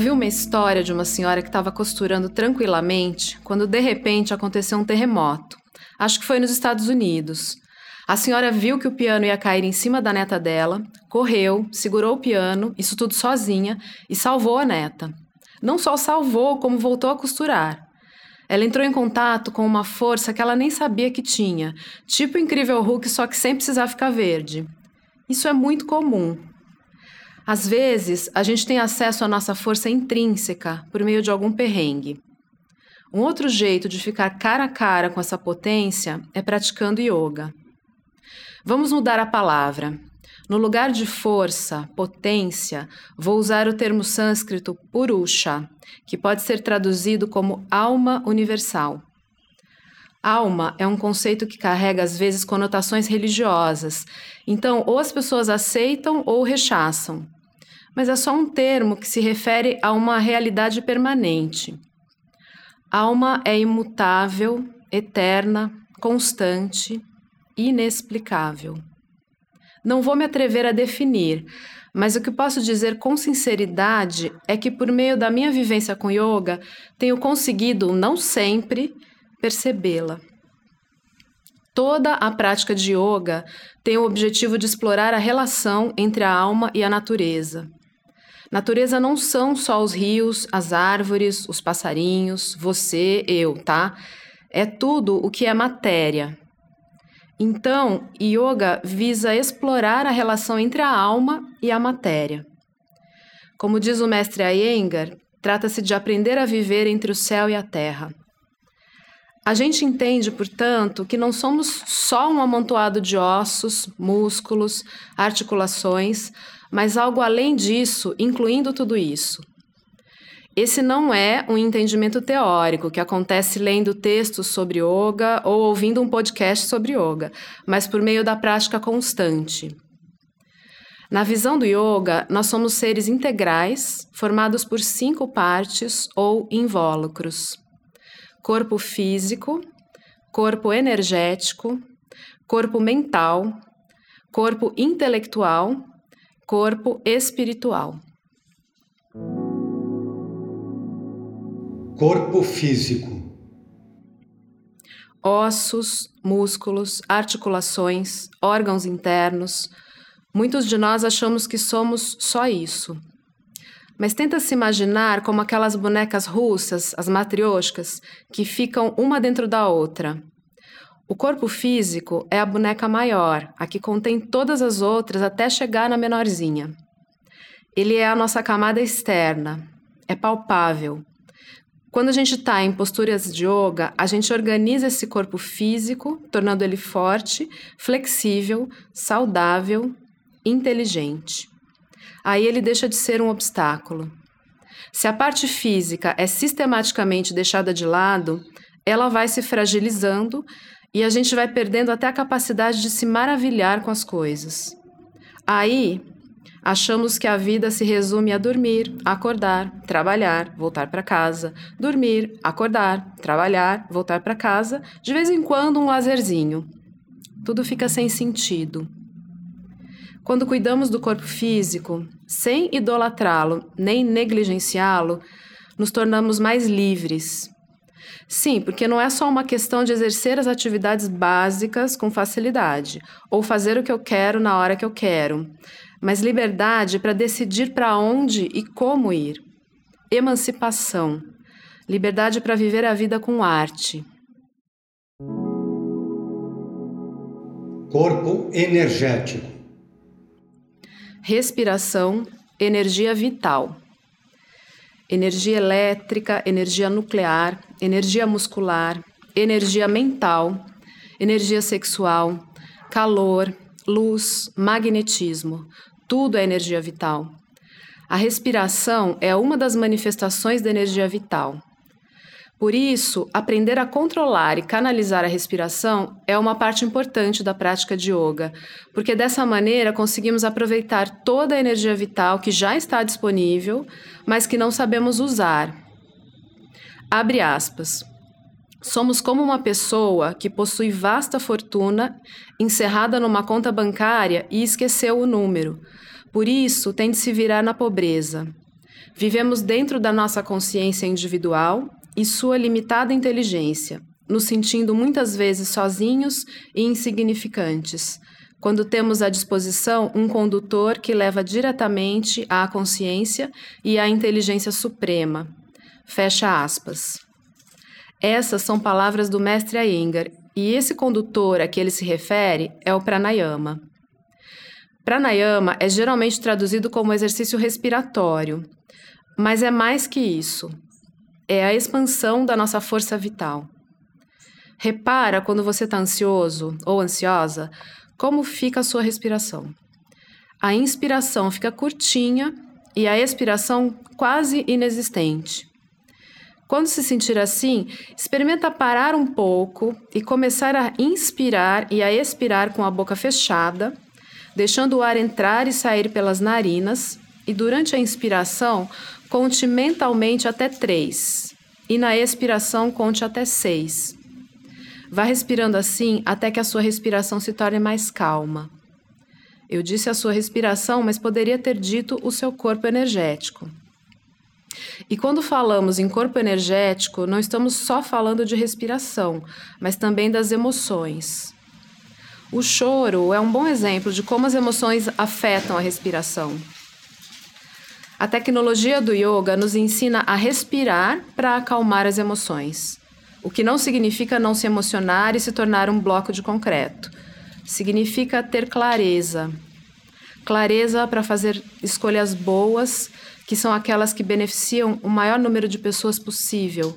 Ouvi uma história de uma senhora que estava costurando tranquilamente quando de repente aconteceu um terremoto. Acho que foi nos Estados Unidos. A senhora viu que o piano ia cair em cima da neta dela, correu, segurou o piano, isso tudo sozinha, e salvou a neta. Não só salvou, como voltou a costurar. Ela entrou em contato com uma força que ela nem sabia que tinha, tipo o incrível Hulk, só que sem precisar ficar verde. Isso é muito comum. Às vezes, a gente tem acesso à nossa força intrínseca por meio de algum perrengue. Um outro jeito de ficar cara a cara com essa potência é praticando yoga. Vamos mudar a palavra. No lugar de força, potência, vou usar o termo sânscrito purusha, que pode ser traduzido como alma universal. Alma é um conceito que carrega às vezes conotações religiosas, então ou as pessoas aceitam ou rechaçam. Mas é só um termo que se refere a uma realidade permanente. Alma é imutável, eterna, constante, inexplicável. Não vou me atrever a definir, mas o que posso dizer com sinceridade é que, por meio da minha vivência com yoga, tenho conseguido, não sempre, percebê-la. Toda a prática de yoga tem o objetivo de explorar a relação entre a alma e a natureza. Natureza não são só os rios, as árvores, os passarinhos, você, eu, tá? É tudo o que é matéria, então, yoga visa explorar a relação entre a alma e a matéria. Como diz o mestre Iyengar, trata-se de aprender a viver entre o céu e a terra. A gente entende, portanto, que não somos só um amontoado de ossos, músculos, articulações, mas algo além disso, incluindo tudo isso. Esse não é um entendimento teórico que acontece lendo textos sobre yoga ou ouvindo um podcast sobre yoga, mas por meio da prática constante. Na visão do yoga, nós somos seres integrais, formados por cinco partes ou invólucros: corpo físico, corpo energético, corpo mental, corpo intelectual, corpo espiritual. Corpo físico. Ossos, músculos, articulações, órgãos internos. Muitos de nós achamos que somos só isso. Mas tenta se imaginar como aquelas bonecas russas, as matrioshkas, que ficam uma dentro da outra. O corpo físico é a boneca maior, a que contém todas as outras até chegar na menorzinha. Ele é a nossa camada externa, é palpável, quando a gente está em posturas de yoga, a gente organiza esse corpo físico, tornando ele forte, flexível, saudável, inteligente. Aí ele deixa de ser um obstáculo. Se a parte física é sistematicamente deixada de lado, ela vai se fragilizando e a gente vai perdendo até a capacidade de se maravilhar com as coisas. Aí Achamos que a vida se resume a dormir, acordar, trabalhar, voltar para casa, dormir, acordar, trabalhar, voltar para casa, de vez em quando um lazerzinho. Tudo fica sem sentido. Quando cuidamos do corpo físico, sem idolatrá-lo nem negligenciá-lo, nos tornamos mais livres. Sim, porque não é só uma questão de exercer as atividades básicas com facilidade, ou fazer o que eu quero na hora que eu quero mas liberdade para decidir para onde e como ir. Emancipação, liberdade para viver a vida com arte. Corpo energético. Respiração, energia vital. Energia elétrica, energia nuclear, energia muscular, energia mental, energia sexual, calor, luz, magnetismo, tudo é energia vital. A respiração é uma das manifestações da energia vital. Por isso, aprender a controlar e canalizar a respiração é uma parte importante da prática de yoga, porque dessa maneira conseguimos aproveitar toda a energia vital que já está disponível, mas que não sabemos usar. Abre aspas. Somos como uma pessoa que possui vasta fortuna encerrada numa conta bancária e esqueceu o número. Por isso, tem de se virar na pobreza. Vivemos dentro da nossa consciência individual e sua limitada inteligência, nos sentindo muitas vezes sozinhos e insignificantes, quando temos à disposição um condutor que leva diretamente à consciência e à inteligência suprema. Fecha aspas. Essas são palavras do mestre Iyengar, e esse condutor a que ele se refere é o pranayama. Pranayama é geralmente traduzido como exercício respiratório, mas é mais que isso. É a expansão da nossa força vital. Repara quando você está ansioso ou ansiosa, como fica a sua respiração. A inspiração fica curtinha e a expiração quase inexistente. Quando se sentir assim, experimenta parar um pouco e começar a inspirar e a expirar com a boca fechada, deixando o ar entrar e sair pelas narinas, e durante a inspiração, conte mentalmente até três, e na expiração, conte até seis. Vá respirando assim até que a sua respiração se torne mais calma. Eu disse a sua respiração, mas poderia ter dito o seu corpo energético. E quando falamos em corpo energético, não estamos só falando de respiração, mas também das emoções. O choro é um bom exemplo de como as emoções afetam a respiração. A tecnologia do yoga nos ensina a respirar para acalmar as emoções o que não significa não se emocionar e se tornar um bloco de concreto. Significa ter clareza. Clareza para fazer escolhas boas, que são aquelas que beneficiam o maior número de pessoas possível,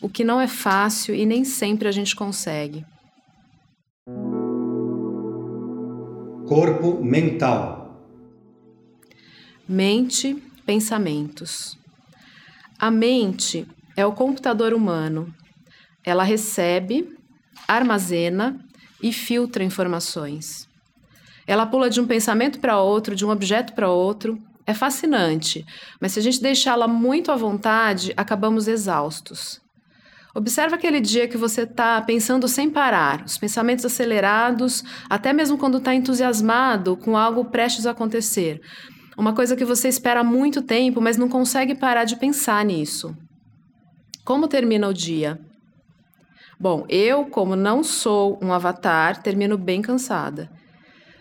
o que não é fácil e nem sempre a gente consegue. Corpo mental. Mente, pensamentos. A mente é o computador humano ela recebe, armazena e filtra informações. Ela pula de um pensamento para outro, de um objeto para outro. É fascinante, mas se a gente deixá-la muito à vontade, acabamos exaustos. Observa aquele dia que você está pensando sem parar, os pensamentos acelerados, até mesmo quando está entusiasmado com algo prestes a acontecer. Uma coisa que você espera há muito tempo, mas não consegue parar de pensar nisso. Como termina o dia? Bom, eu, como não sou um avatar, termino bem cansada.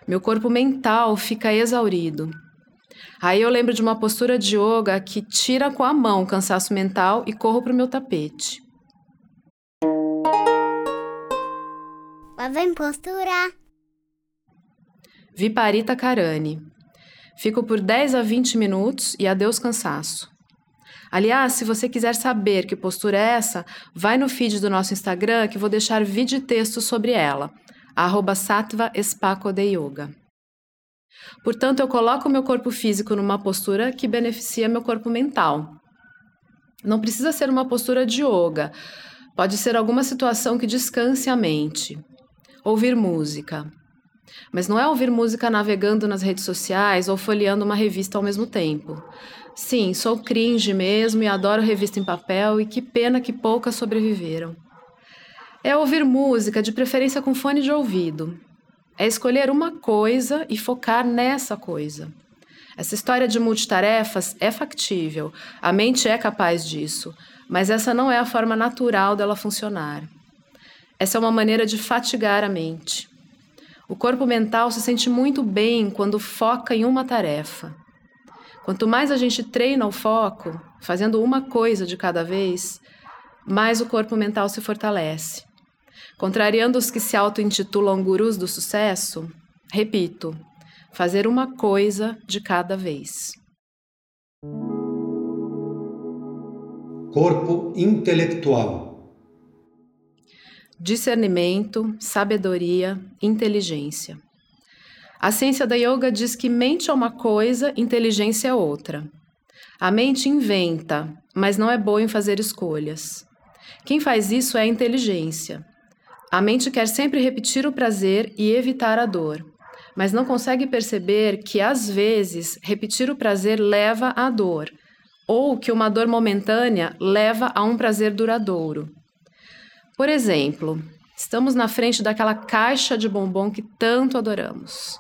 Meu corpo mental fica exaurido. Aí eu lembro de uma postura de yoga que tira com a mão o cansaço mental e corro para o meu tapete. Lá vem postura. Viparita Karani. Fico por 10 a 20 minutos e adeus cansaço. Aliás, se você quiser saber que postura é essa, vai no feed do nosso Instagram que vou deixar vídeo e texto sobre ela, arroba Sattva Yoga. Portanto, eu coloco meu corpo físico numa postura que beneficia meu corpo mental. Não precisa ser uma postura de yoga, pode ser alguma situação que descanse a mente. Ouvir música. Mas não é ouvir música navegando nas redes sociais ou folheando uma revista ao mesmo tempo. Sim, sou cringe mesmo e adoro revista em papel e que pena que poucas sobreviveram. É ouvir música, de preferência com fone de ouvido. É escolher uma coisa e focar nessa coisa. Essa história de multitarefas é factível, a mente é capaz disso, mas essa não é a forma natural dela funcionar. Essa é uma maneira de fatigar a mente. O corpo mental se sente muito bem quando foca em uma tarefa. Quanto mais a gente treina o foco, fazendo uma coisa de cada vez, mais o corpo mental se fortalece. Contrariando os que se auto-intitulam gurus do sucesso, repito, fazer uma coisa de cada vez. Corpo intelectual. Discernimento, sabedoria, inteligência. A ciência da yoga diz que mente é uma coisa, inteligência é outra. A mente inventa, mas não é boa em fazer escolhas. Quem faz isso é a inteligência. A mente quer sempre repetir o prazer e evitar a dor, mas não consegue perceber que, às vezes, repetir o prazer leva à dor, ou que uma dor momentânea leva a um prazer duradouro. Por exemplo, estamos na frente daquela caixa de bombom que tanto adoramos.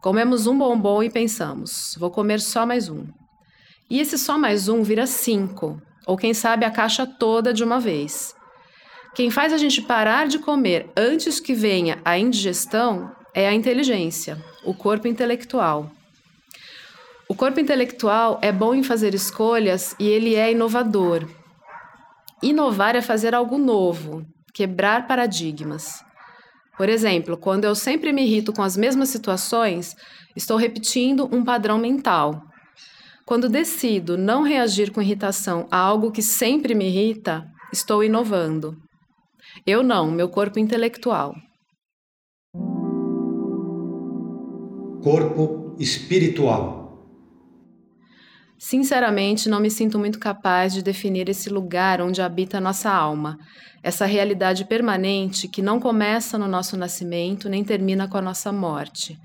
Comemos um bombom e pensamos: vou comer só mais um. E esse só mais um vira cinco, ou quem sabe a caixa toda de uma vez. Quem faz a gente parar de comer antes que venha a indigestão é a inteligência, o corpo intelectual. O corpo intelectual é bom em fazer escolhas e ele é inovador. Inovar é fazer algo novo, quebrar paradigmas. Por exemplo, quando eu sempre me irrito com as mesmas situações, estou repetindo um padrão mental. Quando decido não reagir com irritação a algo que sempre me irrita, estou inovando. Eu não, meu corpo intelectual. Corpo espiritual. Sinceramente, não me sinto muito capaz de definir esse lugar onde habita nossa alma, essa realidade permanente que não começa no nosso nascimento nem termina com a nossa morte.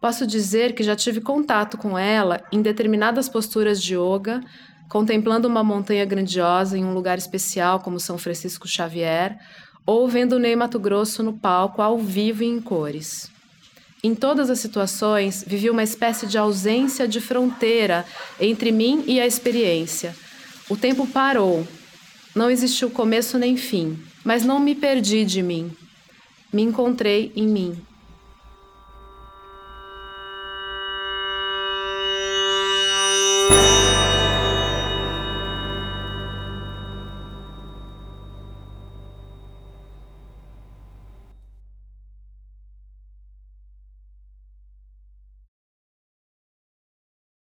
Posso dizer que já tive contato com ela em determinadas posturas de yoga, contemplando uma montanha grandiosa em um lugar especial como São Francisco Xavier, ou vendo Ney Mato Grosso no palco ao vivo e em cores. Em todas as situações, vivi uma espécie de ausência de fronteira entre mim e a experiência. O tempo parou. Não existiu começo nem fim, mas não me perdi de mim. Me encontrei em mim.